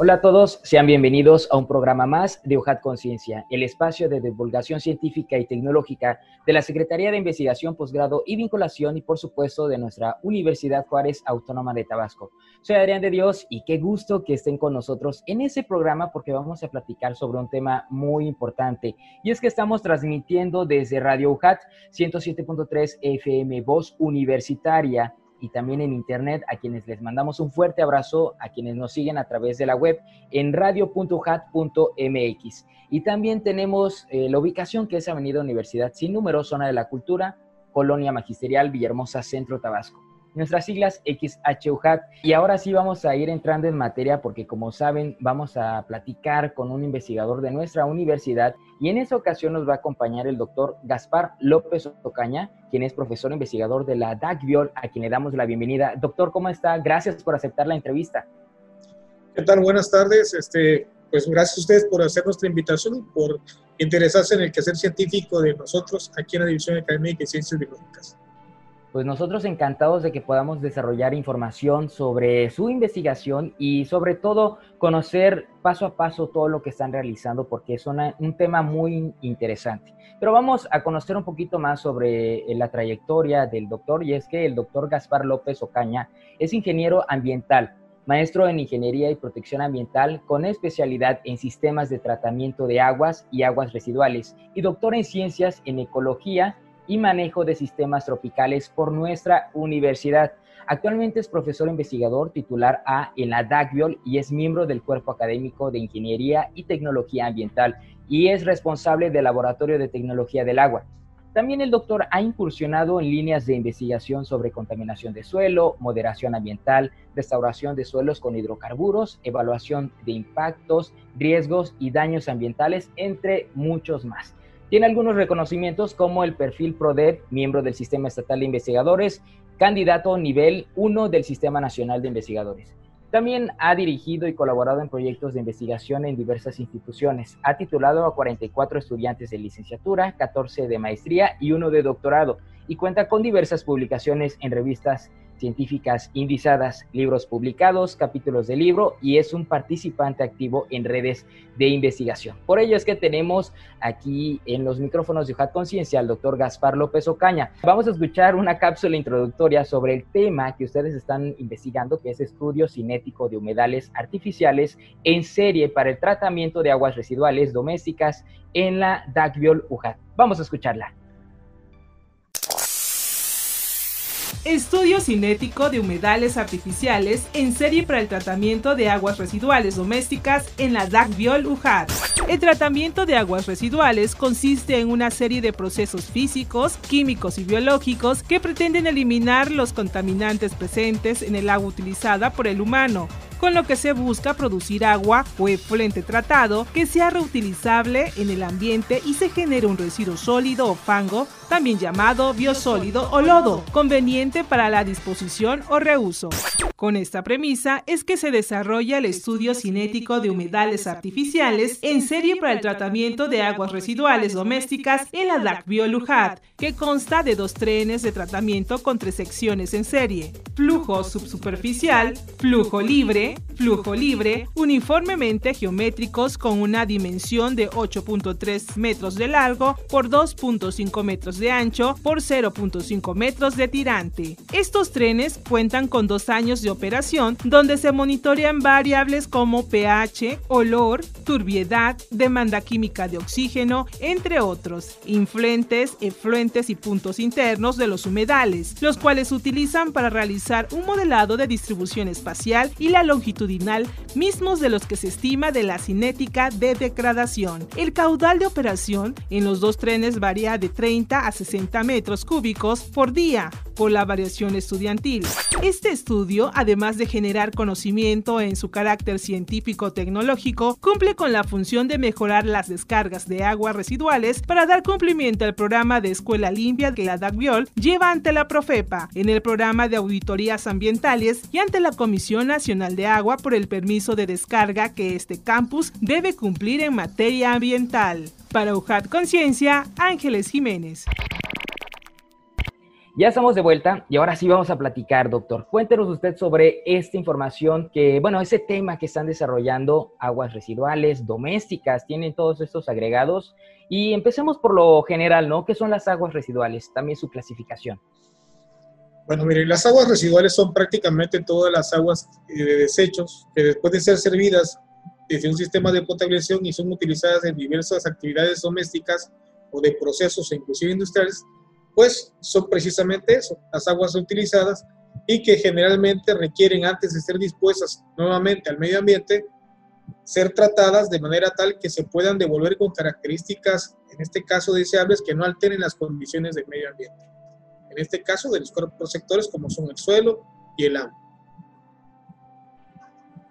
Hola a todos, sean bienvenidos a un programa más de UJAT Conciencia, el espacio de divulgación científica y tecnológica de la Secretaría de Investigación, Posgrado y Vinculación y por supuesto de nuestra Universidad Juárez Autónoma de Tabasco. Soy Adrián de Dios y qué gusto que estén con nosotros en ese programa porque vamos a platicar sobre un tema muy importante y es que estamos transmitiendo desde Radio UJAT 107.3 FM Voz Universitaria y también en internet, a quienes les mandamos un fuerte abrazo, a quienes nos siguen a través de la web en radio.hat.mx. Y también tenemos eh, la ubicación que es Avenida Universidad Sin Número, Zona de la Cultura, Colonia Magisterial, Villahermosa, Centro, Tabasco nuestras siglas XHUHAT. Y ahora sí vamos a ir entrando en materia porque como saben vamos a platicar con un investigador de nuestra universidad y en esa ocasión nos va a acompañar el doctor Gaspar López Ocaña, quien es profesor investigador de la DACVIOL, a quien le damos la bienvenida. Doctor, ¿cómo está? Gracias por aceptar la entrevista. ¿Qué tal? Buenas tardes. Este, pues gracias a ustedes por hacer nuestra invitación y por interesarse en el quehacer científico de nosotros aquí en la División Académica de Ciencias Biológicas pues nosotros encantados de que podamos desarrollar información sobre su investigación y sobre todo conocer paso a paso todo lo que están realizando porque es un tema muy interesante. Pero vamos a conocer un poquito más sobre eh, la trayectoria del doctor y es que el doctor Gaspar López Ocaña es ingeniero ambiental, maestro en ingeniería y protección ambiental con especialidad en sistemas de tratamiento de aguas y aguas residuales y doctor en ciencias en ecología y manejo de sistemas tropicales por nuestra universidad. Actualmente es profesor investigador titular A en la DACVIOL y es miembro del Cuerpo Académico de Ingeniería y Tecnología Ambiental y es responsable del Laboratorio de Tecnología del Agua. También el doctor ha incursionado en líneas de investigación sobre contaminación de suelo, moderación ambiental, restauración de suelos con hidrocarburos, evaluación de impactos, riesgos y daños ambientales, entre muchos más. Tiene algunos reconocimientos como el perfil PRODEP, miembro del Sistema Estatal de Investigadores, candidato nivel 1 del Sistema Nacional de Investigadores. También ha dirigido y colaborado en proyectos de investigación en diversas instituciones. Ha titulado a 44 estudiantes de licenciatura, 14 de maestría y uno de doctorado, y cuenta con diversas publicaciones en revistas científicas indizadas, libros publicados, capítulos de libro y es un participante activo en redes de investigación. Por ello es que tenemos aquí en los micrófonos de UJAT Conciencia al doctor Gaspar López Ocaña. Vamos a escuchar una cápsula introductoria sobre el tema que ustedes están investigando, que es estudio cinético de humedales artificiales en serie para el tratamiento de aguas residuales domésticas en la DACVIOL UJAT. Vamos a escucharla. Estudio cinético de humedales artificiales en serie para el tratamiento de aguas residuales domésticas en la DAC-Biol UJAR. El tratamiento de aguas residuales consiste en una serie de procesos físicos, químicos y biológicos que pretenden eliminar los contaminantes presentes en el agua utilizada por el humano, con lo que se busca producir agua o efluente tratado que sea reutilizable en el ambiente y se genere un residuo sólido o fango, también llamado biosólido o lodo, conveniente para la disposición o reuso. Con esta premisa es que se desarrolla el estudio cinético de humedales artificiales en serie para el tratamiento de aguas residuales domésticas en la DAC Biolujat, que consta de dos trenes de tratamiento con tres secciones en serie, flujo subsuperficial, flujo libre, flujo libre, uniformemente geométricos con una dimensión de 8.3 metros de largo por 2.5 metros de ancho por 0.5 metros de tirante. Estos trenes cuentan con dos años de operación donde se monitorean variables como pH, olor, turbiedad, demanda química de oxígeno, entre otros, influentes, efluentes y puntos internos de los humedales, los cuales se utilizan para realizar un modelado de distribución espacial y la longitudinal, mismos de los que se estima de la cinética de degradación. El caudal de operación en los dos trenes varía de 30 a 60 metros cúbicos por día por la variación estudiantil. Este estudio además de generar conocimiento en su carácter científico-tecnológico, cumple con la función de mejorar las descargas de aguas residuales para dar cumplimiento al programa de escuela limpia que la DACBIOL lleva ante la Profepa en el programa de auditorías ambientales y ante la Comisión Nacional de Agua por el permiso de descarga que este campus debe cumplir en materia ambiental. Para UJAT Conciencia, Ángeles Jiménez. Ya estamos de vuelta y ahora sí vamos a platicar, doctor. Cuéntenos usted sobre esta información que, bueno, ese tema que están desarrollando aguas residuales, domésticas, tienen todos estos agregados. Y empecemos por lo general, ¿no? ¿Qué son las aguas residuales? También su clasificación. Bueno, mire, las aguas residuales son prácticamente todas las aguas eh, de desechos que después de ser servidas desde un sistema de potabilización y son utilizadas en diversas actividades domésticas o de procesos inclusive industriales, pues son precisamente eso, las aguas utilizadas y que generalmente requieren antes de ser dispuestas nuevamente al medio ambiente, ser tratadas de manera tal que se puedan devolver con características, en este caso deseables, que no alteren las condiciones del medio ambiente. En este caso de los cuerpos sectores como son el suelo y el agua.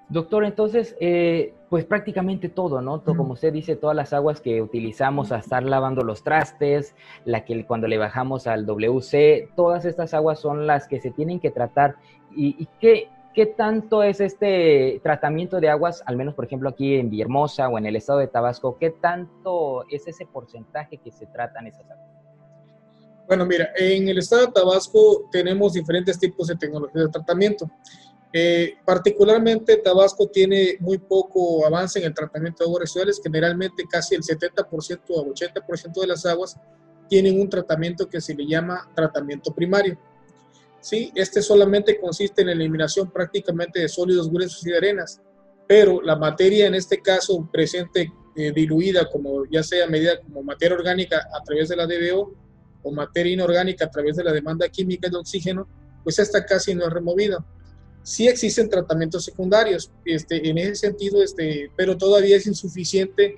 Doctor, entonces, eh, pues prácticamente todo, ¿no? como usted dice, todas las aguas que utilizamos a estar lavando los trastes, la que cuando le bajamos al WC, todas estas aguas son las que se tienen que tratar. ¿Y, qué, qué, tanto es este tratamiento de aguas, al menos por ejemplo aquí en Villahermosa o en el estado de Tabasco, qué tanto es ese porcentaje que se tratan esas aguas? Bueno, mira, en el estado de Tabasco tenemos diferentes tipos de tecnología de tratamiento. Eh, particularmente Tabasco tiene muy poco avance en el tratamiento de aguas residuales, generalmente casi el 70% o 80% de las aguas tienen un tratamiento que se le llama tratamiento primario. Sí, este solamente consiste en la eliminación prácticamente de sólidos gruesos y de arenas, pero la materia en este caso presente eh, diluida como ya sea medida como materia orgánica a través de la DBO o materia inorgánica a través de la demanda química de oxígeno, pues esta casi no es removida sí existen tratamientos secundarios este, en ese sentido, este, pero todavía es insuficiente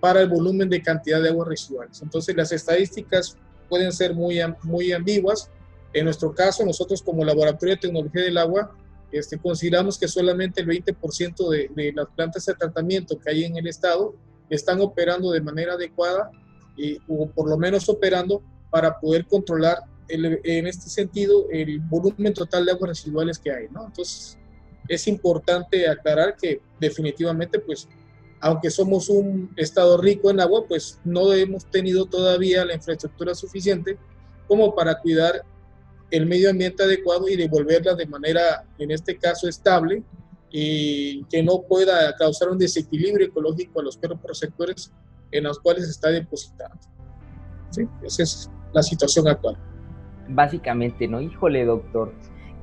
para el volumen de cantidad de aguas residuales. Entonces las estadísticas pueden ser muy, muy ambiguas. En nuestro caso, nosotros como Laboratorio de Tecnología del Agua, este, consideramos que solamente el 20% de, las plantas de tratamiento que hay en el estado están operando de manera adecuada y, o por lo menos operando para poder controlar en este sentido el volumen total de aguas residuales que hay, ¿no? Entonces, es importante aclarar que definitivamente, pues, aunque somos un estado rico en agua, pues no hemos tenido todavía la infraestructura suficiente como para cuidar el medio ambiente adecuado y devolverla de manera, en este caso, estable y que no pueda causar un desequilibrio ecológico a los sectores en los cuales está depositando. ¿Sí? Esa es la situación actual básicamente, ¿no? Híjole, doctor,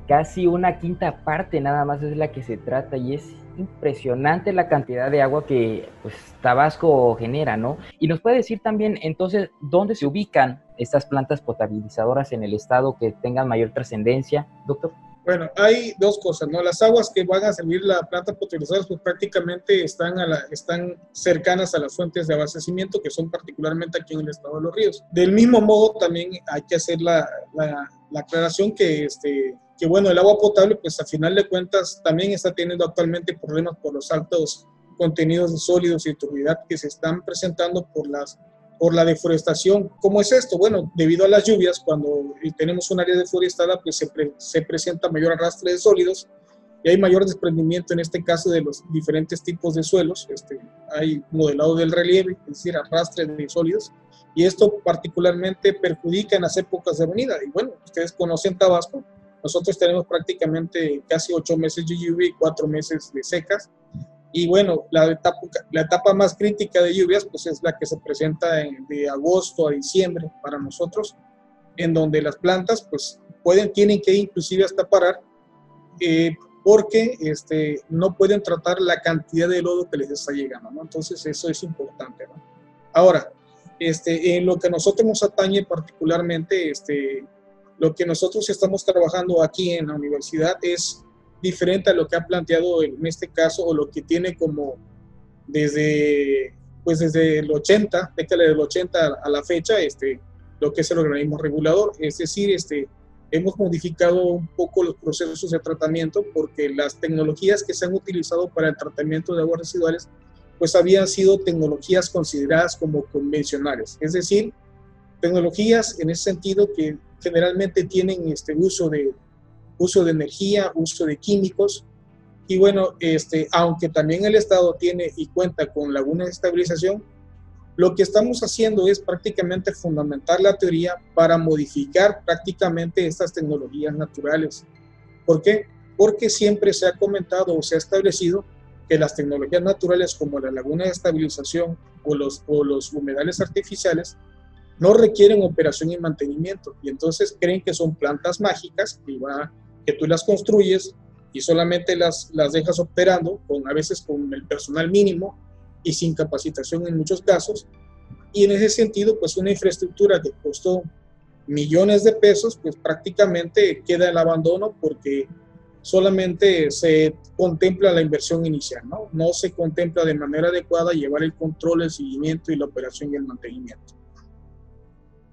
casi una quinta parte nada más es la que se trata y es impresionante la cantidad de agua que pues Tabasco genera, ¿no? Y nos puede decir también entonces dónde se ubican estas plantas potabilizadoras en el estado que tengan mayor trascendencia, doctor. Bueno, hay dos cosas, ¿no? Las aguas que van a servir la planta potabilizadora pues prácticamente están, a la, están cercanas a las fuentes de abastecimiento que son particularmente aquí en el estado de los ríos. Del mismo modo también hay que hacer la, la, la aclaración que, este, que, bueno, el agua potable pues a final de cuentas también está teniendo actualmente problemas por los altos contenidos de sólidos y turbidez que se están presentando por las por la deforestación. ¿Cómo es esto? Bueno, debido a las lluvias, cuando tenemos un área deforestada, pues se, se, presenta mayor arrastre de sólidos y hay mayor desprendimiento en este caso de los diferentes tipos de suelos. Este, hay modelado del relieve, es decir, arrastre de sólidos, y esto particularmente perjudica en las épocas de venida. Y bueno, ustedes conocen Tabasco, nosotros tenemos prácticamente casi ocho meses de lluvia y cuatro meses de secas. Y bueno, la etapa, la etapa más crítica de lluvias pues es la que se presenta de agosto a diciembre para nosotros, en donde las plantas pues pueden, tienen que inclusive hasta parar eh, porque este, no pueden tratar la cantidad de lodo que les está llegando, ¿no? Entonces eso es importante, ¿no? Ahora, este, en lo que nosotros nos atañe particularmente, este, lo que nosotros estamos trabajando aquí en la universidad es diferente a lo que ha planteado en este caso o lo que tiene como desde, pues desde el 80, década del 80 a la fecha, este, lo que es el organismo regulador. Es decir, este, hemos modificado un poco los procesos de tratamiento porque las tecnologías que se han utilizado para el tratamiento de aguas residuales pues habían sido tecnologías consideradas como convencionales, es decir, tecnologías en ese sentido que generalmente tienen este uso de uso de energía, uso de químicos y bueno, este aunque también el Estado tiene y cuenta con lagunas de estabilización, lo que estamos haciendo es prácticamente fundamentar la teoría para modificar prácticamente estas tecnologías naturales. ¿Por qué? Porque siempre se ha comentado o se ha establecido que las tecnologías naturales como la laguna de estabilización o los, o los humedales artificiales no requieren operación y mantenimiento y entonces creen que son plantas mágicas que, va, que tú las construyes y solamente las, las dejas operando con a veces con el personal mínimo y sin capacitación en muchos casos. Y en ese sentido, pues una infraestructura que costó millones de pesos, pues prácticamente queda el abandono porque solamente se contempla la inversión inicial, ¿no? No se contempla de manera adecuada llevar el control, el seguimiento y la operación y el mantenimiento.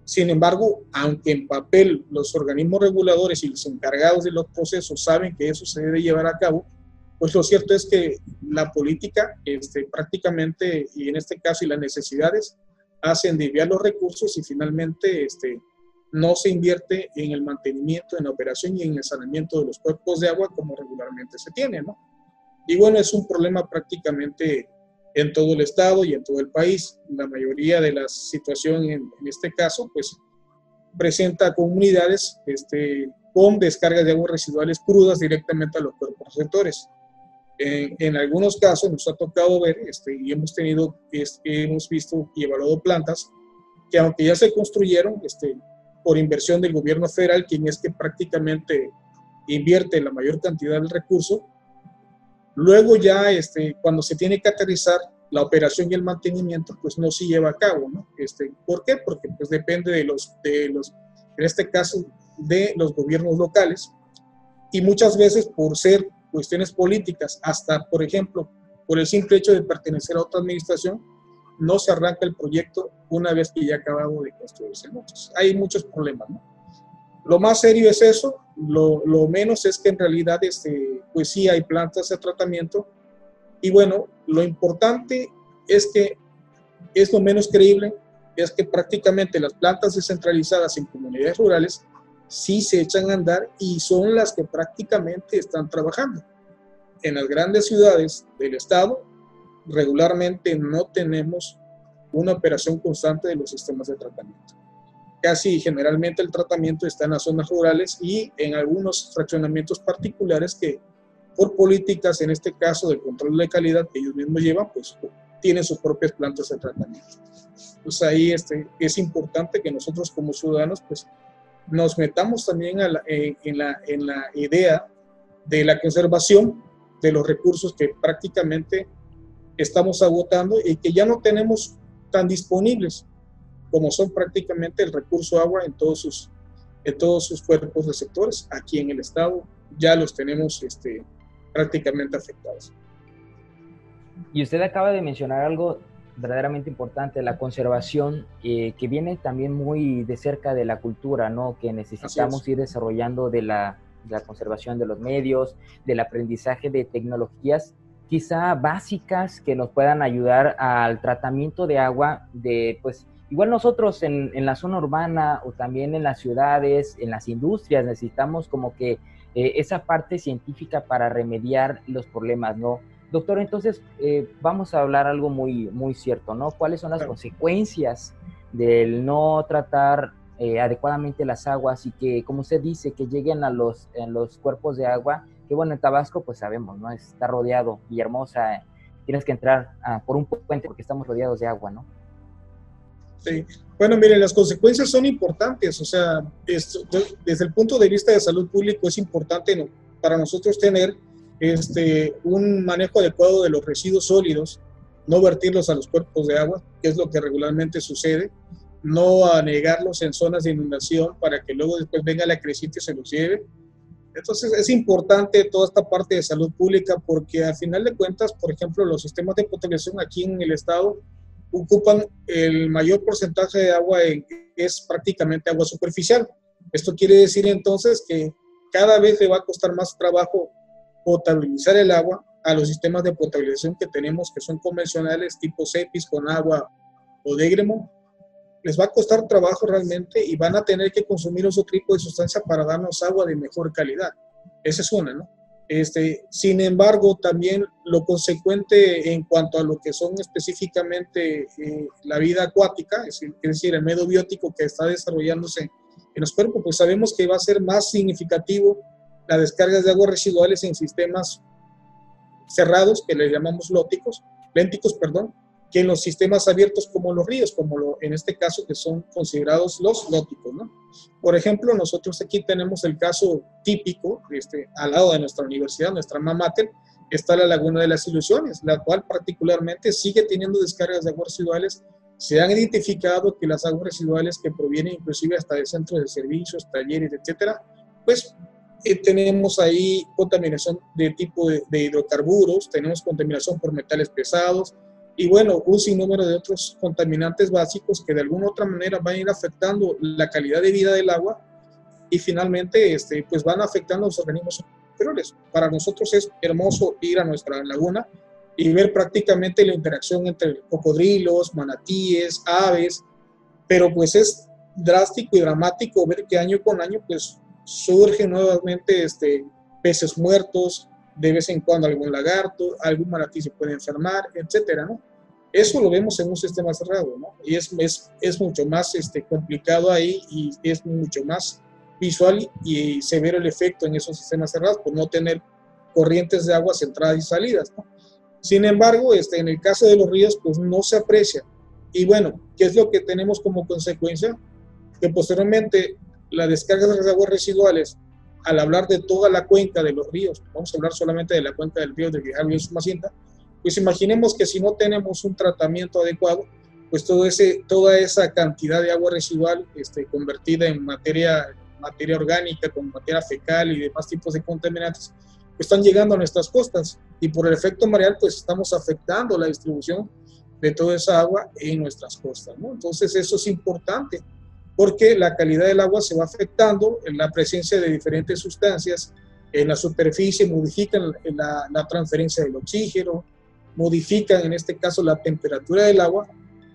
Sin embargo, aunque en papel los organismos reguladores y los encargados de los procesos saben que eso se debe llevar a cabo, pues lo cierto es que la política este, prácticamente, y en este caso y las necesidades, hacen desviar los recursos y finalmente este, no se invierte en el mantenimiento, en la operación y en el saneamiento de los cuerpos de agua como regularmente se tiene, ¿no? Y bueno, es un problema prácticamente en todo el estado y en todo el país. La mayoría de la situación en, en este caso, pues presenta comunidades este, con descargas de aguas residuales crudas directamente a los cuerpos receptores. En, algunos casos nos ha tocado ver este, y hemos tenido, hemos visto y evaluado plantas que aunque ya se construyeron este, por inversión del gobierno federal, quien es que prácticamente invierte la mayor cantidad del recurso, luego ya este, cuando se tiene que aterrizar la operación y el mantenimiento, pues no se lleva a cabo, ¿no? Este, ¿Por qué? Porque pues depende de los, de los, en este caso, de los gobiernos locales y muchas veces por ser cuestiones políticas, hasta, por ejemplo, por el simple hecho de pertenecer a otra administración, no se arranca el proyecto una vez que ya ha acabado de construirse. hay muchos problemas. ¿no? Lo más serio es eso, lo, menos es que en realidad este, pues sí hay plantas de tratamiento y bueno, lo importante es que es lo menos creíble, es que prácticamente las plantas descentralizadas en comunidades rurales sí se echan a andar y son las que prácticamente están trabajando. En las grandes ciudades del estado regularmente no tenemos una operación constante de los sistemas de tratamiento. Casi generalmente el tratamiento está en las zonas rurales y en algunos fraccionamientos particulares que por políticas, en este caso de control de calidad que ellos mismos llevan, pues tienen sus propias plantas de tratamiento. Pues ahí este, es importante que nosotros como ciudadanos pues nos metamos también eh, en, la, en la idea de la conservación de los recursos que prácticamente estamos agotando y que ya no tenemos tan disponibles como son prácticamente el recurso agua en todos sus, en todos sus cuerpos receptores. Aquí en el estado ya los tenemos este, prácticamente afectados. Y usted acaba de mencionar algo verdaderamente importante, la conservación, eh, que viene también muy de cerca de la cultura, ¿no? Que necesitamos ir desarrollando de la, la, conservación de los medios, del aprendizaje de tecnologías quizá básicas que nos puedan ayudar al tratamiento de agua de, pues, igual nosotros en, en la zona urbana o también en las ciudades, en las industrias, necesitamos como que eh, esa parte científica para remediar los problemas, ¿no? Doctor, entonces eh, vamos a hablar algo muy, muy cierto, ¿no? ¿Cuáles son las consecuencias del no tratar eh, adecuadamente las aguas y que, como usted dice, que lleguen a los, los cuerpos de agua? Que bueno, en Tabasco, pues sabemos, ¿no? Está rodeado y hermosa. Tienes que entrar ah, por un puente porque estamos rodeados de agua, ¿no? Sí. Bueno, miren, las consecuencias son importantes. O sea, desde el punto de vista de salud pública es importante ¿no? para nosotros tener este, un manejo adecuado de los residuos sólidos, no vertirlos a los cuerpos de agua, que es lo que regularmente sucede, no anegarlos en zonas de inundación para que luego después venga la creciente y se los lleve. Entonces es importante toda esta parte de salud pública porque al final de cuentas, por ejemplo, los sistemas de potabilización aquí en el estado ocupan el mayor porcentaje de agua, es prácticamente agua superficial Esto quiere decir entonces que cada vez le va a costar más trabajo potabilizar el agua a los sistemas de potabilización que tenemos, que son convencionales, tipo CEPIS con agua o dégremo, les va a costar trabajo realmente y van a tener que consumir otro tipo de sustancia para darnos agua de mejor calidad. Esa es una, ¿no? Este, sin embargo, también lo consecuente en cuanto a lo que son específicamente eh, la vida acuática, es decir, el medio biótico que está desarrollándose en los cuerpos, pues sabemos que va a ser más significativo las descargas de aguas residuales en sistemas cerrados, que le llamamos lóticos, lénticos, perdón, que en los sistemas abiertos como los ríos, como lo, en este caso que son considerados los lóticos. ¿no? Por ejemplo, nosotros aquí tenemos el caso típico, este, al lado de nuestra universidad, nuestra mamáter, está la Laguna de las Ilusiones, la cual particularmente sigue teniendo descargas de aguas residuales. Se han identificado que las aguas residuales que provienen inclusive hasta de centros de servicios, talleres, etcétera, pues eh, tenemos ahí contaminación de tipo de, de hidrocarburos, tenemos contaminación por metales pesados, y bueno, un sinnúmero de otros contaminantes básicos que de alguna u otra manera van a ir afectando la calidad de vida del agua y finalmente este, pues van afectando a los organismos superiores. Para nosotros es hermoso ir a nuestra laguna y ver prácticamente la interacción entre cocodrilos, manatíes, aves, pero pues es drástico y dramático ver que año con año pues surgen nuevamente este, peces muertos, de vez en cuando algún lagarto, algún manatí se puede enfermar, etcétera, ¿no? Eso lo vemos en un sistema cerrado, ¿no? Y es, es, es mucho más este, complicado ahí y es mucho más visual y severo el efecto en esos sistemas cerrados por no tener corrientes de agua entradas y salidas, ¿no? Sin embargo, este, en el caso de los ríos, pues no se aprecia. Y bueno, ¿qué es lo que tenemos como consecuencia? Que posteriormente las descargas de aguas residuales al hablar de toda la cuenca de los ríos, vamos a hablar solamente de la cuenca del río de Guijarro y Sumacinta, pues imaginemos que si no tenemos un tratamiento adecuado, pues todo ese, toda esa cantidad de agua residual este, convertida en materia, materia orgánica, con materia fecal y demás tipos de contaminantes, pues están llegando a nuestras costas y por el efecto mareal pues estamos afectando la distribución de toda esa agua en nuestras costas. ¿no? Entonces eso es importante porque la calidad del agua se va afectando en la presencia de diferentes sustancias en la superficie, modifican la, la, transferencia del oxígeno, modifican en este caso la temperatura del agua.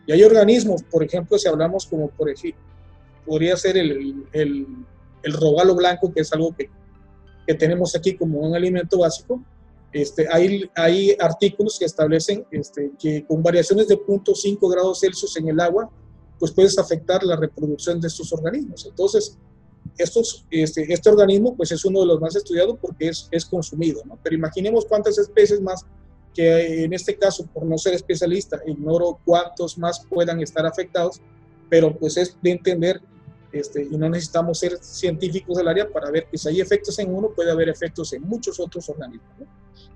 Y hay organismos, por ejemplo, si hablamos como por ejemplo, podría ser el, el, el robalo blanco, que es algo que, que, tenemos aquí como un alimento básico, este, hay, hay artículos que establecen este, que con variaciones de 0.5 grados Celsius en el agua, pues puedes afectar la reproducción de estos organismos. Entonces, estos, este, este organismo pues es uno de los más estudiados porque es, es consumido. Pero imaginemos cuántas especies más que en este caso, por no ser especialista, ignoro cuántos más puedan estar afectados, pero pues es de entender, este, y no necesitamos ser científicos del área para ver que si hay efectos en uno, puede haber efectos en muchos otros organismos. ¿no?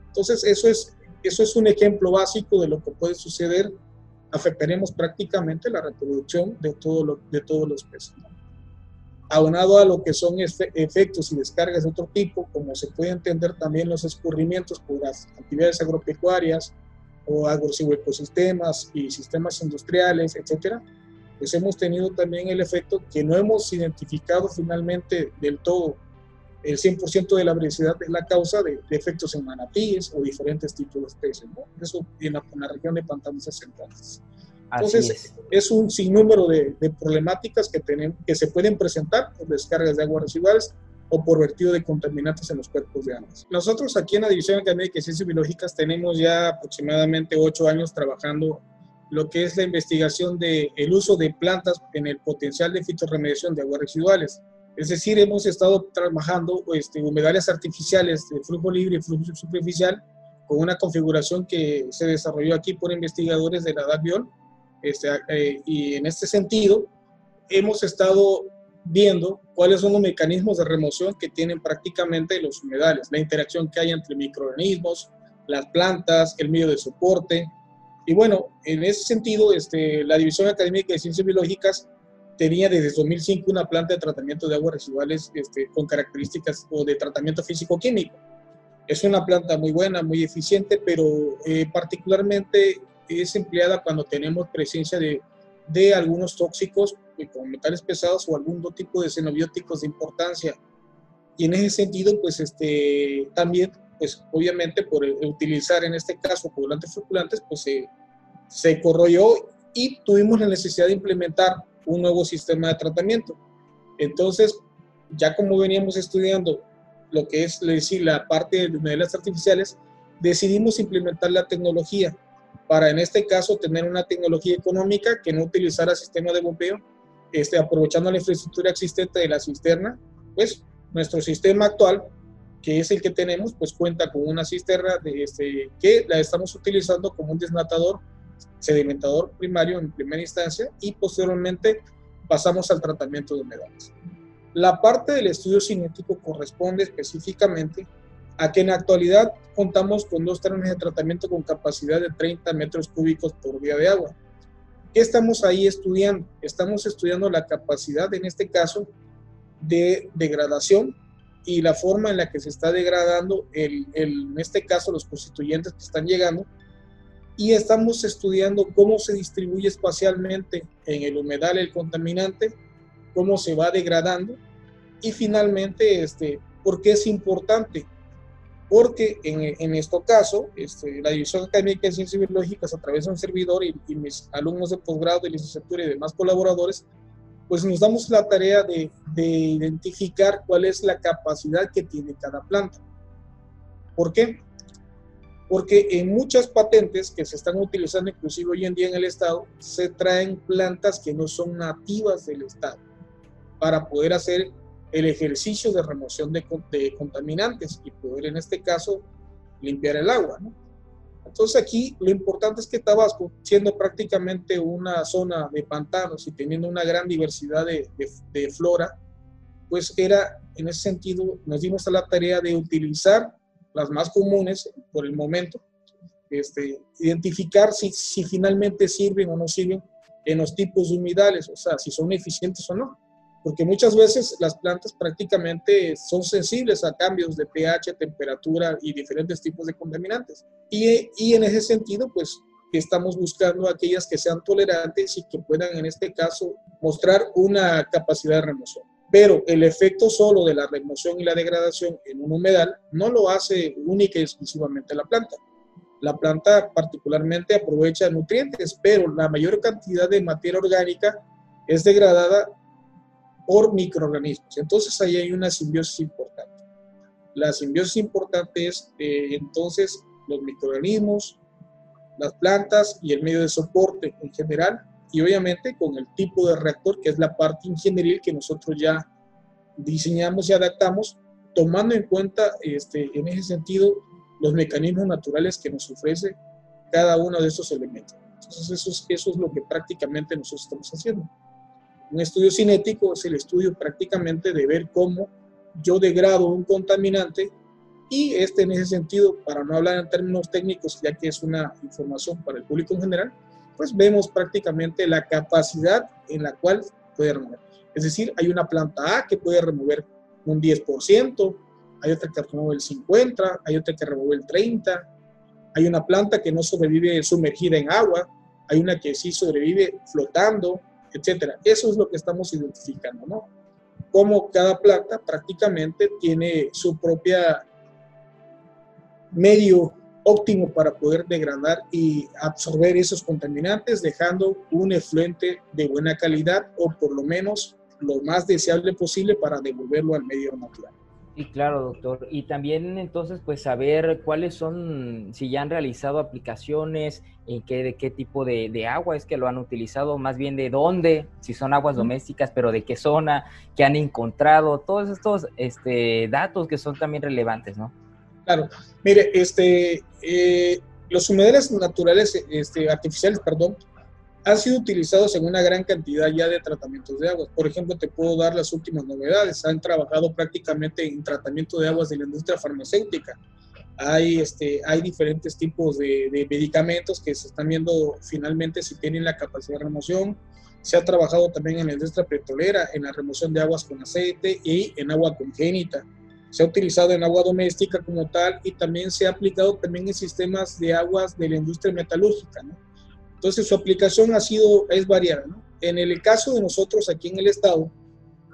Entonces, eso es, eso es un ejemplo básico de lo que puede suceder afectaremos prácticamente la reproducción de, todo lo, de todos los peces. Aunado a lo que son efectos y descargas de otro tipo, como se puede entender también los escurrimientos por las actividades agropecuarias o agroecosistemas y sistemas industriales, etcétera, pues hemos tenido también el efecto que no hemos identificado finalmente del todo el 100% de la variedad es la causa de, efectos en manatíes o diferentes tipos de especies, ¿no? Eso en la, en la región de pantanos centrales. Entonces, es. un sinnúmero de, de problemáticas que, tienen, que se pueden presentar por descargas de aguas residuales o por vertido de contaminantes en los cuerpos de aguas. Nosotros aquí en la División de Ciencias Biológicas tenemos ya aproximadamente ocho años trabajando lo que es la investigación del el uso de plantas en el potencial de fitorremediación de aguas residuales. Es decir, hemos estado trabajando este, humedales artificiales de flujo libre y flujo superficial con una configuración que se desarrolló aquí por investigadores de la DACBIOL. Este, eh, y en este sentido, hemos estado viendo cuáles son los mecanismos de remoción que tienen prácticamente los humedales, la interacción que hay entre microorganismos, las plantas, el medio de soporte. Y bueno, en ese sentido, este, la División Académica de Ciencias Biológicas tenía desde 2005 una planta de tratamiento de aguas residuales este, con características o de tratamiento físico-químico. Es una planta muy buena, muy eficiente, pero eh, particularmente es empleada cuando tenemos presencia de de algunos tóxicos como metales pesados o algún tipo de xenobióticos de importancia. Y en ese sentido, pues este, también, pues obviamente por utilizar en este caso coagulantes fluculantes, pues se, se corroyó y tuvimos la necesidad de implementar un nuevo sistema de tratamiento. Entonces, ya como veníamos estudiando lo que es decir, la parte de modelos artificiales, decidimos implementar la tecnología para en este caso tener una tecnología económica que no utilizara sistema de bombeo, este, aprovechando la infraestructura existente de la cisterna, pues nuestro sistema actual, que es el que tenemos, pues cuenta con una cisterna de este, que la estamos utilizando como un desnatador, sedimentador primario en primera instancia y posteriormente pasamos al tratamiento de humedales. La parte del estudio cinético corresponde específicamente a que en la actualidad contamos con dos trenes de tratamiento con capacidad de 30 metros cúbicos por día de agua. ¿Qué estamos ahí estudiando? Estamos estudiando la capacidad, en este caso, de degradación y la forma en la que se está degradando, el, en este caso, los constituyentes que están llegando. Y estamos estudiando cómo se distribuye espacialmente en el humedal el contaminante, cómo se va degradando y finalmente, este, ¿por qué es importante? Porque en, en este caso, este, la División Académica de Ciencias Biológicas, a través de un servidor y, mis alumnos de posgrado, de licenciatura y demás colaboradores, pues nos damos la tarea de, de, identificar cuál es la capacidad que tiene cada planta. ¿Por qué? Porque en muchas patentes que se están utilizando, inclusive hoy en día en el Estado, se traen plantas que no son nativas del Estado para poder hacer el ejercicio de remoción de, contaminantes y poder en este caso limpiar el agua. Entonces aquí lo importante es que Tabasco, siendo prácticamente una zona de pantanos y teniendo una gran diversidad de, de, flora, pues era en ese sentido, nos dimos a la tarea de utilizar las más comunes por el momento, este, identificar si, si finalmente sirven o no sirven en los tipos de humedales, o sea, si son eficientes o no porque muchas veces las plantas prácticamente son sensibles a cambios de pH, temperatura y diferentes tipos de contaminantes. Y, y en ese sentido, pues estamos buscando aquellas que sean tolerantes y que puedan en este caso mostrar una capacidad de remoción. Pero el efecto solo de la remoción y la degradación en un humedal no lo hace única y exclusivamente la planta. La planta particularmente aprovecha nutrientes, pero la mayor cantidad de materia orgánica es degradada por microorganismos. Entonces ahí hay una simbiosis importante. La simbiosis importante es eh, entonces los microorganismos, las plantas y el medio de soporte en general y obviamente con el tipo de reactor que es la parte ingenieril que nosotros ya diseñamos y adaptamos tomando en cuenta este, en ese sentido los mecanismos naturales que nos ofrece cada uno de esos elementos. Entonces eso es, eso es lo que prácticamente nosotros estamos haciendo. Un estudio cinético es el estudio prácticamente de ver cómo yo degrado un contaminante y este en ese sentido, para no hablar en términos técnicos, ya que es una información para el público en general, pues vemos prácticamente la capacidad en la cual puede remover. Es decir, hay una planta A que puede remover un 10%, hay otra que remueve el 50%, hay otra que remueve el 30%, hay una planta que no sobrevive sumergida en agua, hay una que sí sobrevive flotando, etcétera. Eso es lo que estamos identificando, ¿no? Como cada planta prácticamente tiene su propia medio óptimo para poder degradar y absorber esos contaminantes, dejando un efluente de buena calidad o por lo menos lo más deseable posible para devolverlo al medio natural. Sí, claro, doctor. Y también entonces, pues saber cuáles son, si ya han realizado aplicaciones, en qué, de qué tipo de, agua es que lo han utilizado, más bien de dónde, si son aguas domésticas, pero de qué zona, qué han encontrado, todos estos este, datos que son también relevantes, ¿no? Claro, mire, este, eh, los humedales naturales, este, artificiales, perdón, han sido utilizados en una gran cantidad ya de tratamientos de aguas. Por ejemplo, te puedo dar las últimas novedades. Han trabajado prácticamente en tratamiento de aguas de la industria farmacéutica. Hay, este, hay diferentes tipos de, de medicamentos que se están viendo finalmente si tienen la capacidad de remoción. Se ha trabajado también en la industria petrolera, en la remoción de aguas con aceite y en agua congénita. Se ha utilizado en agua doméstica como tal y también se ha aplicado también en sistemas de aguas de la industria metalúrgica. ¿no? Entonces su aplicación ha sido, es variada. En el caso de nosotros aquí en el estado,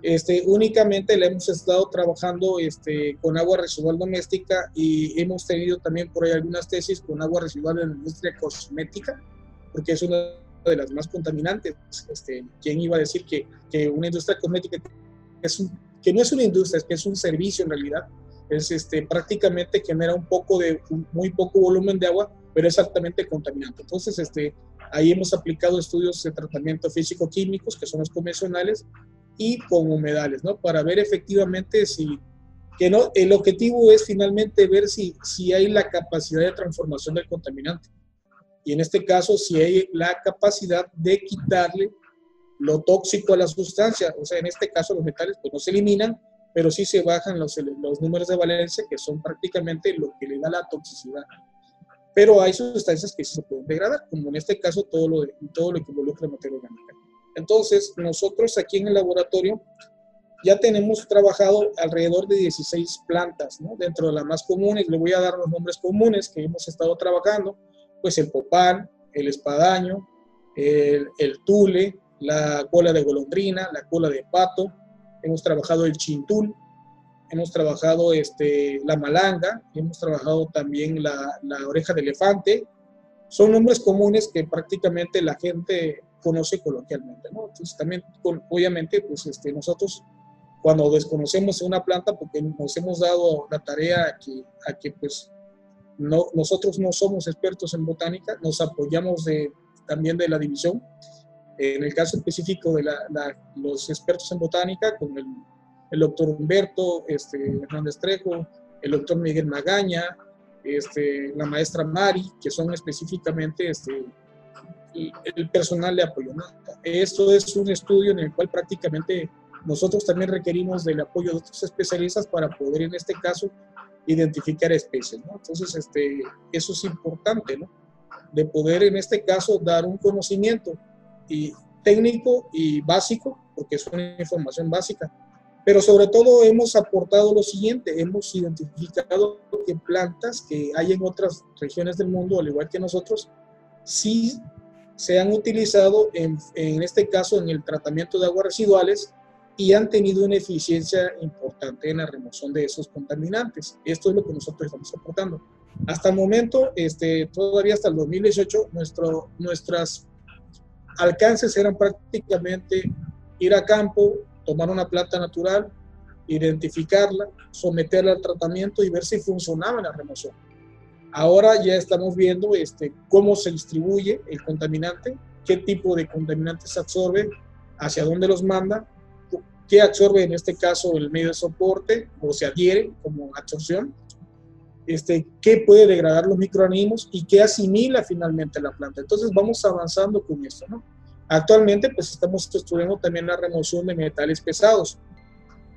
este, únicamente le hemos estado trabajando este, con agua residual doméstica y hemos tenido también por ahí algunas tesis con agua residual en la industria cosmética, porque es una de las más contaminantes. Este, ¿Quién iba a decir que, que una industria cosmética es un, que no es una industria, es que es un servicio en realidad? Es este, prácticamente genera un poco de, muy poco volumen de agua, pero es altamente contaminante. Entonces, este, ahí hemos aplicado estudios de tratamiento físico-químicos, que son los convencionales, y con humedales, ¿no? Para ver efectivamente si, que no, el objetivo es finalmente ver si, si hay la capacidad de transformación del contaminante. Y en este caso, si hay la capacidad de quitarle lo tóxico a la sustancia. O sea, en este caso los metales pues no se eliminan, pero sí se bajan los, los números de valencia, que son prácticamente lo que le da la toxicidad. Pero hay sustancias que sí se pueden degradar, como en este caso todo lo, de, todo lo que involucra materia orgánica. Entonces, nosotros aquí en el laboratorio ya tenemos trabajado alrededor de 16 plantas. Dentro de las más comunes, le voy a dar los nombres comunes que hemos estado trabajando, pues el popal, el espadaño, el, el tule, la cola de golondrina, la cola de pato, hemos trabajado el chintul, hemos trabajado este, la malanga, hemos trabajado también la, la oreja de elefante. Son nombres comunes que prácticamente la gente conoce coloquialmente, ¿no? Entonces también, obviamente, pues este, nosotros cuando desconocemos una planta, porque nos hemos dado la tarea a que, a que pues no, nosotros no somos expertos en botánica, nos apoyamos de, también de la división. En el caso específico de la, los expertos en botánica, con el, el doctor Humberto este, Hernández Trejo, el doctor Miguel Magaña, este, la maestra Mari, que son específicamente este, el personal de apoyo. Esto es un estudio en el cual prácticamente nosotros también requerimos del apoyo de otros especialistas para poder, en este caso, identificar especies. Entonces, eso es importante, de poder, en este caso, dar un conocimiento y técnico y básico, porque es una información básica, pero sobre todo hemos aportado lo siguiente, hemos identificado que plantas que hay en otras regiones del mundo, al igual que nosotros, sí se han utilizado en, en, este caso en el tratamiento de aguas residuales y han tenido una eficiencia importante en la remoción de esos contaminantes. Esto es lo que nosotros estamos aportando. Hasta el momento, este, todavía hasta el 2018, nuestro, nuestras alcances eran prácticamente ir a campo, tomar una planta natural, identificarla, someterla al tratamiento y ver si funcionaba en la remoción. Ahora ya estamos viendo este, cómo se distribuye el contaminante, qué tipo de contaminantes se absorbe, hacia dónde los manda, qué absorbe en este caso el medio de soporte o se adhiere como absorción, este, qué puede degradar los microorganismos y qué asimila finalmente la planta. Entonces vamos avanzando con esto. ¿no? Actualmente pues estamos estudiando también la remoción de metales pesados.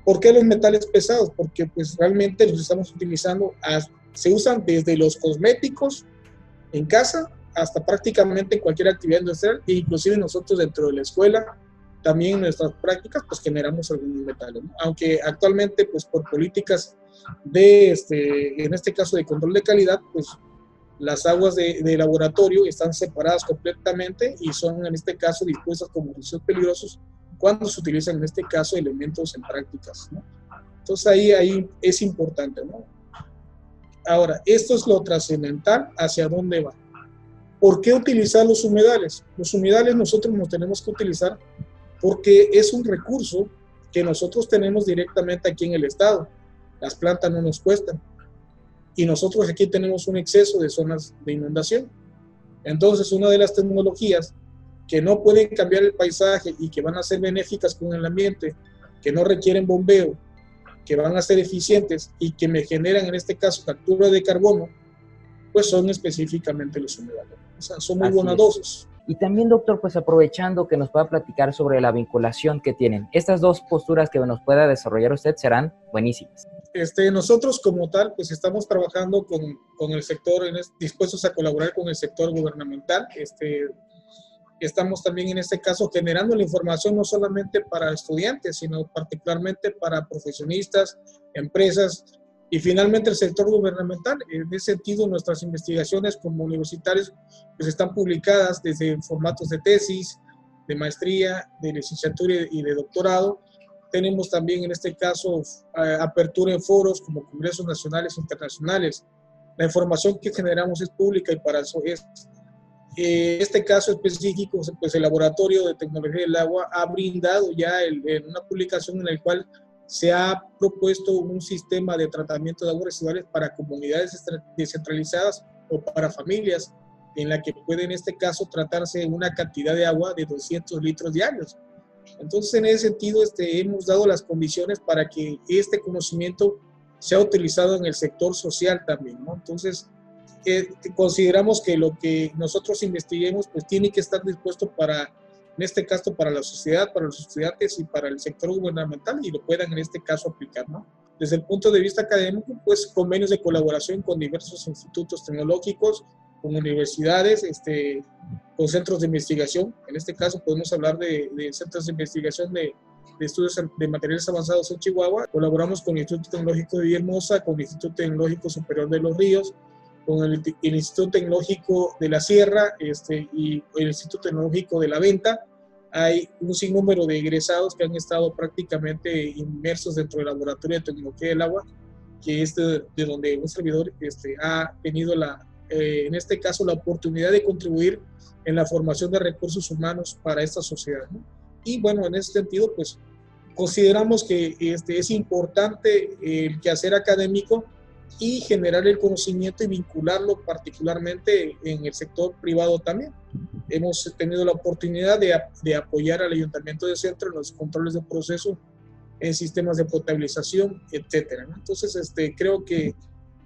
¿Por qué los metales pesados? Porque pues realmente los estamos utilizando se usan desde los cosméticos en casa hasta prácticamente en cualquier actividad industrial e inclusive nosotros dentro de la escuela también en nuestras prácticas pues generamos algunos metales aunque actualmente pues por políticas de este en este caso de control de calidad pues las aguas de, de laboratorio están separadas completamente y son en este caso dispuestas como residuos peligrosos cuando se utilizan en este caso elementos en prácticas ¿no? entonces ahí ahí es importante ¿no? Ahora, esto es lo trascendental, hacia dónde va. ¿Por qué utilizar los humedales? Los humedales nosotros nos tenemos que utilizar porque es un recurso que nosotros tenemos directamente aquí en el estado. Las plantas no nos cuestan. Y nosotros aquí tenemos un exceso de zonas de inundación. Entonces, una de las tecnologías que no pueden cambiar el paisaje y que van a ser benéficas con el ambiente, que no requieren bombeo, que van a ser eficientes y que me generan en este caso captura de carbono, pues son específicamente los humedales. O sea, son muy bondadosos. Y también, doctor, pues aprovechando que nos pueda platicar sobre la vinculación que tienen, estas dos posturas que nos pueda desarrollar usted serán buenísimas. Este, nosotros como tal, pues estamos trabajando con, con el sector, dispuestos a colaborar con el sector gubernamental. Este, Estamos también en este caso generando la información no solamente para estudiantes, sino particularmente para profesionistas, empresas, Y finalmente el sector gubernamental. En ese sentido, nuestras investigaciones como universitarios pues están publicadas desde formatos de tesis, de maestría, de licenciatura y de doctorado. Tenemos también en este caso apertura en foros como congresos nacionales e internacionales. La información que generamos es pública y para eso es. Eh, este caso específico, pues el Laboratorio de Tecnología del Agua ha brindado ya en una publicación en la cual se ha propuesto un sistema de tratamiento de aguas residuales para comunidades descentralizadas o para familias en la que puede en este caso tratarse una cantidad de agua de 200 litros diarios. Entonces, en ese sentido, este, hemos dado las condiciones para que este conocimiento sea utilizado en el sector social también. Entonces, eh, consideramos que lo que nosotros investiguemos, pues tiene que estar dispuesto para en este caso para la sociedad, para los estudiantes y para el sector gubernamental y lo puedan en este caso aplicar, ¿no? Desde el punto de vista académico, pues convenios de colaboración con diversos institutos tecnológicos, con universidades, este, con centros de investigación. En este caso podemos hablar de, centros de investigación de, de, estudios de materiales avanzados en Chihuahua. Colaboramos con el Instituto Tecnológico de Villahermosa, con el Instituto Tecnológico Superior de los Ríos, con el, Instituto Tecnológico de la Sierra este, y el Instituto Tecnológico de la Venta. Hay un sinnúmero de egresados que han estado prácticamente inmersos dentro del Laboratorio de Tecnología del Agua, que es de, donde un servidor este, ha tenido, la, eh, en este caso, la oportunidad de contribuir en la formación de recursos humanos para esta sociedad. Y bueno, en ese sentido, pues consideramos que este, es importante el quehacer académico y generar el conocimiento y vincularlo particularmente en el sector privado también. Hemos tenido la oportunidad de, de apoyar al Ayuntamiento de Centro en los controles de proceso en sistemas de potabilización, etcétera. Entonces, este, creo que,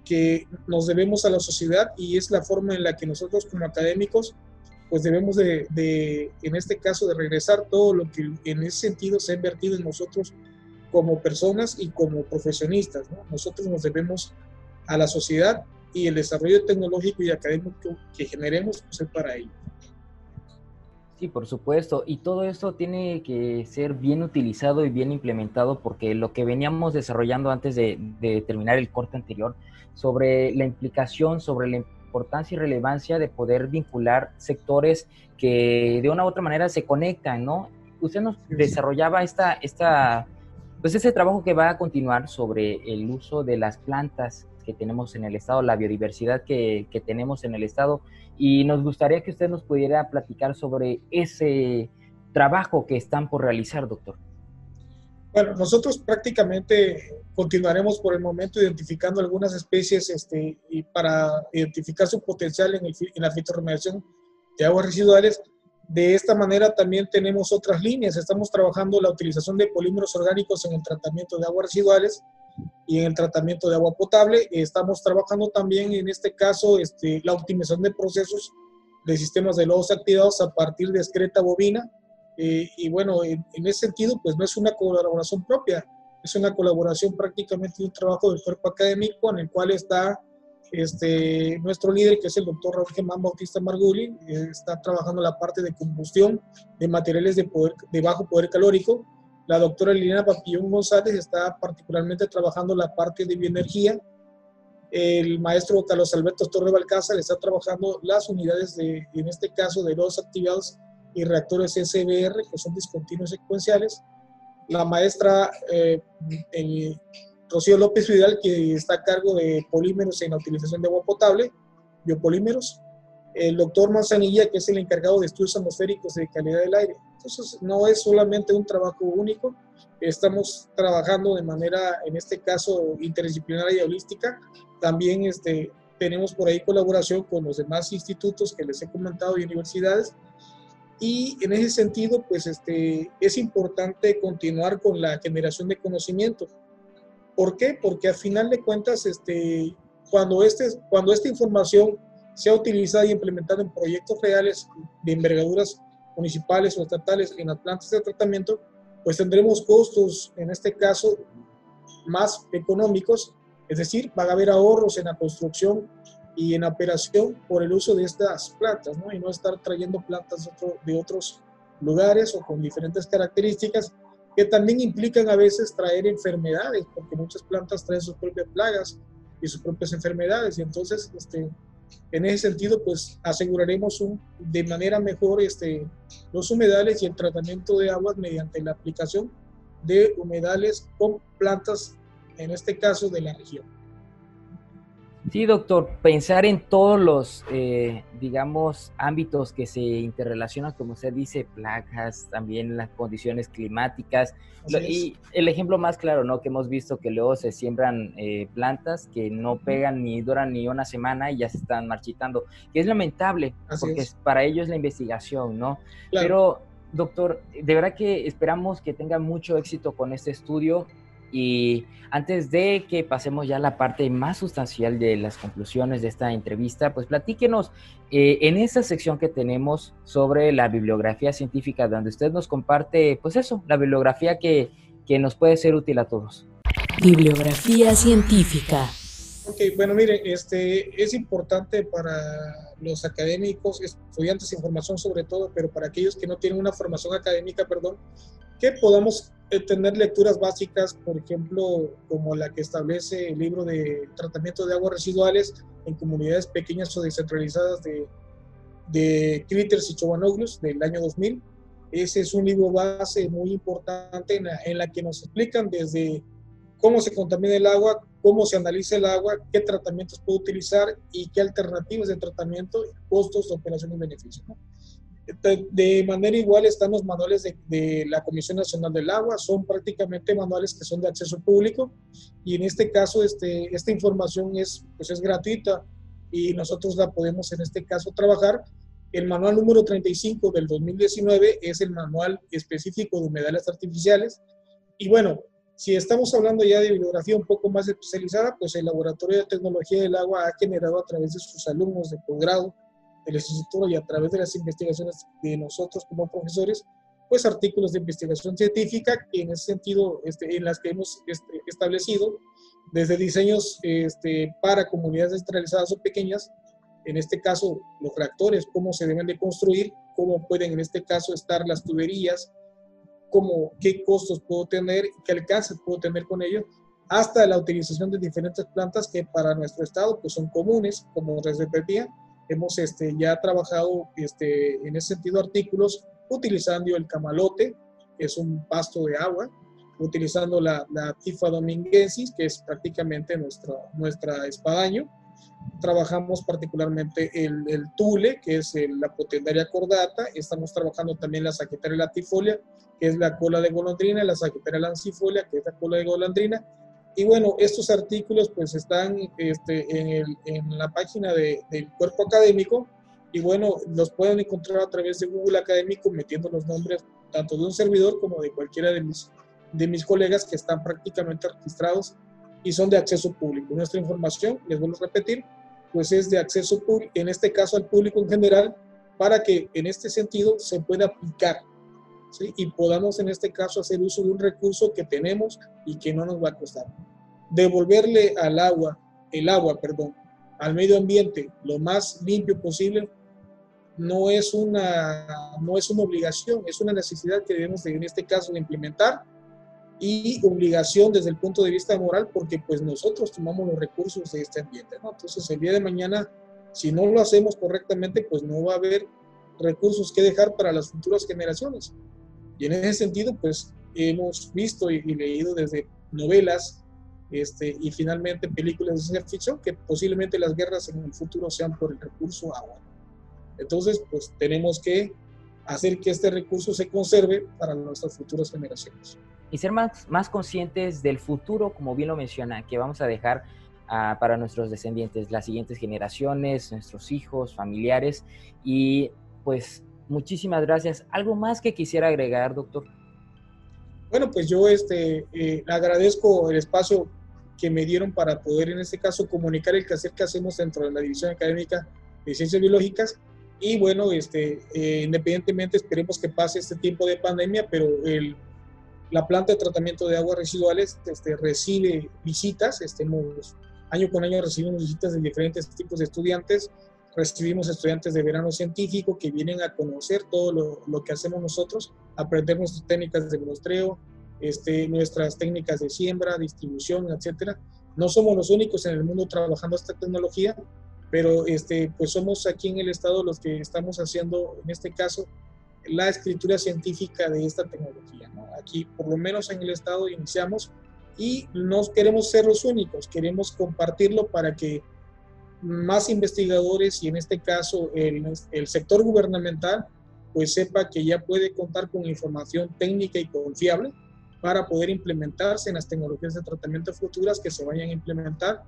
que nos debemos a la sociedad y es la forma en la que nosotros como académicos pues debemos de, de, en este caso, de regresar todo lo que en ese sentido se ha invertido en nosotros como personas y como profesionistas. ¿no? Nosotros nos debemos a la sociedad y el desarrollo tecnológico y académico que generemos pues, es para ello. Sí, por supuesto. Y todo esto tiene que ser bien utilizado y bien implementado porque lo que veníamos desarrollando antes de, terminar el corte anterior sobre la implicación, sobre la importancia y relevancia de poder vincular sectores que de una u otra manera se conectan, ¿no? Usted nos desarrollaba esta, esta, pues ese trabajo que va a continuar sobre el uso de las plantas que tenemos en el estado, la biodiversidad que, que, tenemos en el estado. Y nos gustaría que usted nos pudiera platicar sobre ese trabajo que están por realizar, doctor. Bueno, nosotros prácticamente continuaremos por el momento identificando algunas especies este, y para identificar su potencial en, el, en la fitorremediación de aguas residuales. De esta manera también tenemos otras líneas. Estamos trabajando la utilización de polímeros orgánicos en el tratamiento de aguas residuales y en el tratamiento de agua potable. Estamos trabajando también en este caso este, la optimización de procesos de sistemas de lodos activados a partir de excreta bovina. Eh, y bueno, en, ese sentido, pues no es una colaboración propia, es una colaboración prácticamente de un trabajo del cuerpo académico en el cual está este, nuestro líder, que es el doctor Raúl Germán Bautista Marguli, eh, está trabajando la parte de combustión de materiales de, poder, de bajo poder calórico, la doctora Liliana Papillón González está particularmente trabajando la parte de bioenergía. El maestro Carlos Alberto Torre Balcázar está trabajando las unidades de, en este caso, de los activados y reactores SBR, que son discontinuos secuenciales. La maestra eh, Rocío López Vidal, que está a cargo de polímeros en la utilización de agua potable, biopolímeros. El doctor Manzanilla, que es el encargado de estudios atmosféricos de calidad del aire. Entonces, no es solamente un trabajo único, estamos trabajando de manera, en este caso, interdisciplinaria y holística. También este, tenemos por ahí colaboración con los demás institutos que les he comentado y universidades. Y en ese sentido, pues este, es importante continuar con la generación de conocimiento. ¿Por qué? Porque al final de cuentas, este, cuando, este, cuando esta información sea utilizada y implementada en proyectos reales de envergaduras municipales o estatales en las plantas de tratamiento, pues tendremos costos, en este caso, más económicos, es decir, va a haber ahorros en la construcción y en la operación por el uso de estas plantas, ¿no? Y no estar trayendo plantas de, otros lugares o con diferentes características que también implican a veces traer enfermedades, porque muchas plantas traen sus propias plagas y sus propias enfermedades, y entonces este, en ese sentido, pues aseguraremos un, de manera mejor este, los humedales y el tratamiento de aguas mediante la aplicación de humedales con plantas, en este caso de la región. Sí, doctor, pensar en todos los, eh, digamos, ámbitos que se interrelacionan, como usted dice, plagas, también las condiciones climáticas. y el ejemplo más claro, ¿no? Que hemos visto que luego se siembran eh, plantas que no pegan ni duran ni una semana y ya se están marchitando, que es lamentable, porque para ellos la investigación, ¿no? Pero, doctor, de verdad que esperamos que tenga mucho éxito con este estudio y antes de que pasemos ya a la parte más sustancial de las conclusiones de esta entrevista, pues platíquenos eh, en esa sección que tenemos sobre la bibliografía científica, donde usted nos comparte, pues eso, la bibliografía que, que nos puede ser útil a todos. Bibliografía científica. Ok, bueno, mire, este, es importante para los académicos, estudiantes de información sobre todo, pero para aquellos que no tienen una formación académica, perdón, que podamos eh, tener lecturas básicas, por ejemplo, como la que establece el libro de tratamiento de aguas residuales en comunidades pequeñas o descentralizadas de, de Critters y Chovanoglu's del año 2000. Ese es un libro base muy importante en la, en la que nos explican desde cómo se contamina el agua, cómo se analiza el agua, qué tratamientos puede utilizar y qué alternativas de tratamiento, costos, operaciones beneficios. De manera igual están los manuales de, la Comisión Nacional del Agua, son prácticamente manuales que son de acceso público y en este caso este, esta información es, pues es gratuita y nosotros la podemos en este caso trabajar. El manual número 35 del 2019 es el manual específico de humedales artificiales y bueno, si estamos hablando ya de bibliografía un poco más especializada, pues el Laboratorio de Tecnología del Agua ha generado a través de sus alumnos de posgrado de licenciatura y a través de las investigaciones de nosotros como profesores, pues artículos de investigación científica que en ese sentido, este, en las que hemos este, establecido, desde diseños este, para comunidades descentralizadas o pequeñas, en este caso los reactores, cómo se deben de construir, cómo pueden en este caso estar las tuberías, cómo, qué costos puedo tener, qué alcance puedo tener con ello, hasta la utilización de diferentes plantas que para nuestro estado pues son comunes, como les repetía, hemos este, ya trabajado este, en ese sentido artículos utilizando el camalote, que es un pasto de agua, utilizando la, la tifa dominguensis, que es prácticamente nuestra, nuestra espadaño. Trabajamos particularmente el, el tule, que es la potendaria cordata. Estamos trabajando también la saquetaria latifolia, que es la cola de golondrina, la saquetaria lancifolia, que es la cola de golondrina, y bueno, estos artículos pues están este, en, la página de, del cuerpo académico y bueno, los pueden encontrar a través de Google Académico metiendo los nombres tanto de un servidor como de cualquiera de mis colegas que están prácticamente registrados y son de acceso público. Nuestra información, les vuelvo a repetir, pues es de acceso público, en este caso al público en general, para que en este sentido se pueda aplicar y podamos en este caso hacer uso de un recurso que tenemos y que no nos va a costar. Devolverle al agua, el agua, perdón, al medio ambiente lo más limpio posible no es una, no es una obligación, es una necesidad que debemos en este caso de implementar y obligación desde el punto de vista moral porque pues nosotros tomamos los recursos de este ambiente, ¿no? Entonces el día de mañana, si no lo hacemos correctamente, pues no va a haber recursos que dejar para las futuras generaciones. Y en ese sentido, pues hemos visto y, leído desde novelas este, y finalmente películas de ciencia ficción que posiblemente las guerras en el futuro sean por el recurso agua. Entonces, pues tenemos que hacer que este recurso se conserve para nuestras futuras generaciones. Y ser más, más conscientes del futuro, como bien lo menciona, que vamos a dejar ah, para nuestros descendientes, las siguientes generaciones, nuestros hijos, familiares, y pues Muchísimas gracias. ¿Algo más que quisiera agregar, doctor? Bueno, pues yo este, eh, agradezco el espacio que me dieron para poder en este caso comunicar el quehacer que hacemos dentro de la División Académica de Ciencias Biológicas. Y bueno, este, eh, independientemente esperemos que pase este tiempo de pandemia, pero el, la planta de tratamiento de aguas residuales este, recibe visitas, este, año con año recibimos visitas de diferentes tipos de estudiantes recibimos estudiantes de verano científico que vienen a conocer todo lo, que hacemos nosotros, aprender nuestras técnicas de muestreo, este, nuestras técnicas de siembra, distribución, etcétera. No somos los únicos en el mundo trabajando esta tecnología, pero este, pues somos aquí en el estado los que estamos haciendo, en este caso, la escritura científica de esta tecnología. Aquí, por lo menos en el estado, iniciamos y no queremos ser los únicos, queremos compartirlo para que más investigadores y en este caso el, el sector gubernamental pues sepa que ya puede contar con información técnica y confiable para poder implementarse en las tecnologías de tratamiento futuras que se vayan a implementar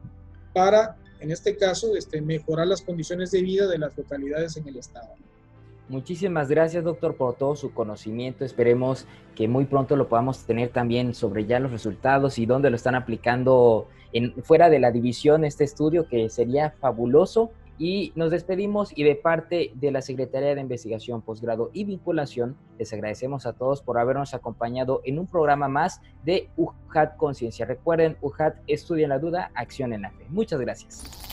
para, en este caso, este, mejorar las condiciones de vida de las localidades en el estado. Muchísimas gracias, doctor, por todo su conocimiento. Esperemos que muy pronto lo podamos tener también sobre ya los resultados y dónde lo están aplicando en, fuera de la división este estudio, que sería fabuloso. Y nos despedimos y de parte de la Secretaría de Investigación, Posgrado y Vinculación, les agradecemos a todos por habernos acompañado en un programa más de UJAT Conciencia. Recuerden, UJAT estudia la duda, acción en la fe. Muchas gracias.